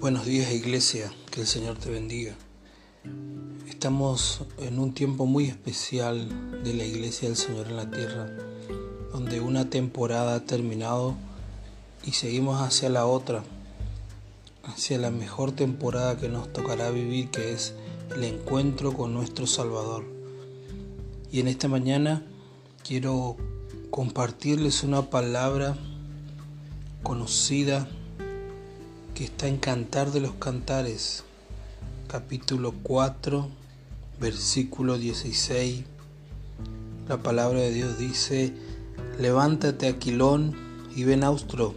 Buenos días Iglesia, que el Señor te bendiga. Estamos en un tiempo muy especial de la Iglesia del Señor en la tierra, donde una temporada ha terminado y seguimos hacia la otra, hacia la mejor temporada que nos tocará vivir, que es el encuentro con nuestro Salvador. Y en esta mañana quiero compartirles una palabra conocida está en Cantar de los Cantares, capítulo 4, versículo 16. La palabra de Dios dice, levántate Aquilón y ven austro,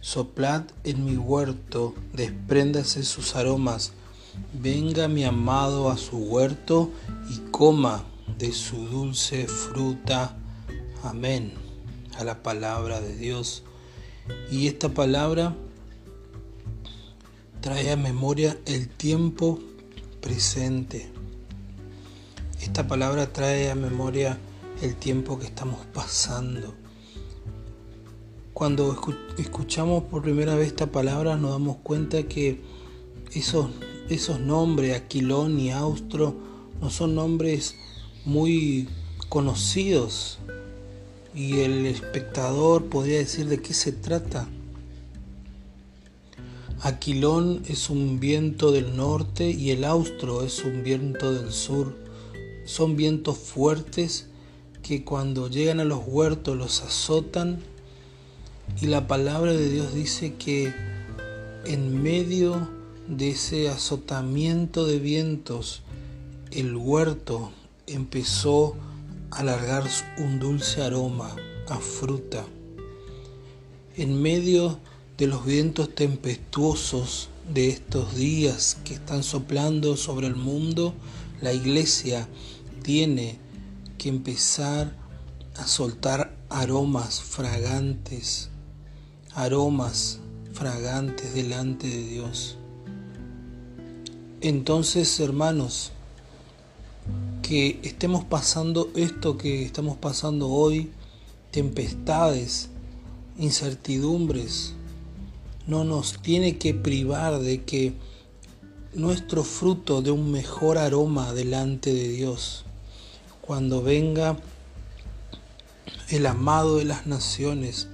soplad en mi huerto, despréndase sus aromas, venga mi amado a su huerto y coma de su dulce fruta. Amén. A la palabra de Dios. Y esta palabra trae a memoria el tiempo presente. Esta palabra trae a memoria el tiempo que estamos pasando. Cuando escuchamos por primera vez esta palabra nos damos cuenta que esos, esos nombres, Aquilón y Austro, no son nombres muy conocidos y el espectador podría decir de qué se trata. Aquilón es un viento del norte y el austro es un viento del sur. Son vientos fuertes que cuando llegan a los huertos los azotan y la palabra de Dios dice que en medio de ese azotamiento de vientos el huerto empezó a largar un dulce aroma a fruta. En medio de los vientos tempestuosos de estos días que están soplando sobre el mundo, la iglesia tiene que empezar a soltar aromas fragantes, aromas fragantes delante de Dios. Entonces, hermanos, que estemos pasando esto que estamos pasando hoy, tempestades, incertidumbres, no nos tiene que privar de que nuestro fruto de un mejor aroma delante de Dios. Cuando venga el amado de las naciones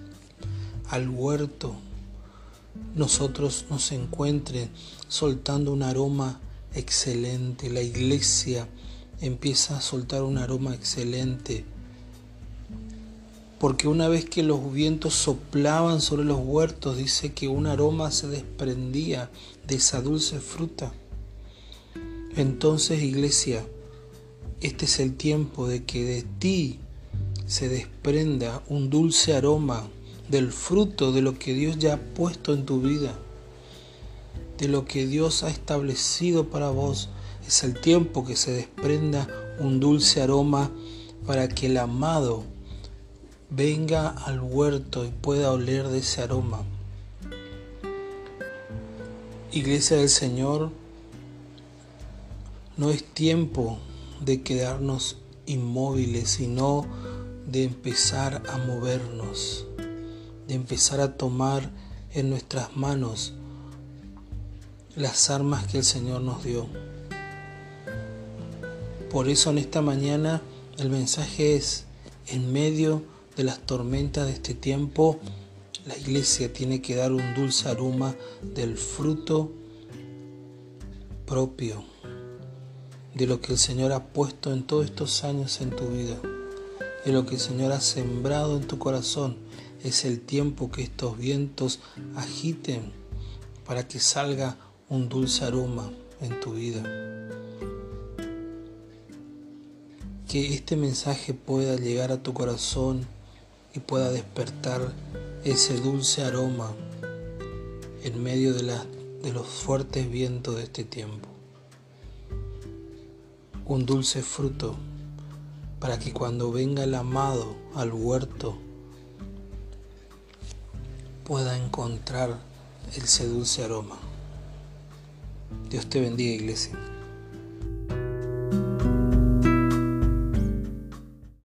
al huerto, nosotros nos encuentren soltando un aroma excelente. La iglesia empieza a soltar un aroma excelente porque una vez que los vientos soplaban sobre los huertos, dice que un aroma se desprendía de esa dulce fruta. Entonces, iglesia, este es el tiempo de que de ti se desprenda un dulce aroma del fruto de lo que Dios ya ha puesto en tu vida, de lo que Dios ha establecido para vos. Es el tiempo que se desprenda un dulce aroma para que el amado venga al huerto y pueda oler de ese aroma. Iglesia del Señor, no es tiempo de quedarnos inmóviles, sino de empezar a movernos, de empezar a tomar en nuestras manos las armas que el Señor nos dio. Por eso en esta mañana el mensaje es, en medio de las tormentas de este tiempo, la iglesia tiene que dar un dulce aroma del fruto propio de lo que el Señor ha puesto en todos estos años en tu vida, de lo que el Señor ha sembrado en tu corazón. Es el tiempo que estos vientos agiten para que salga un dulce aroma en tu vida. Que este mensaje pueda llegar a tu corazón y pueda despertar ese dulce aroma en medio de, los fuertes vientos de este tiempo. Un dulce fruto para que cuando venga el amado al huerto pueda encontrar ese dulce aroma. Dios te bendiga iglesia.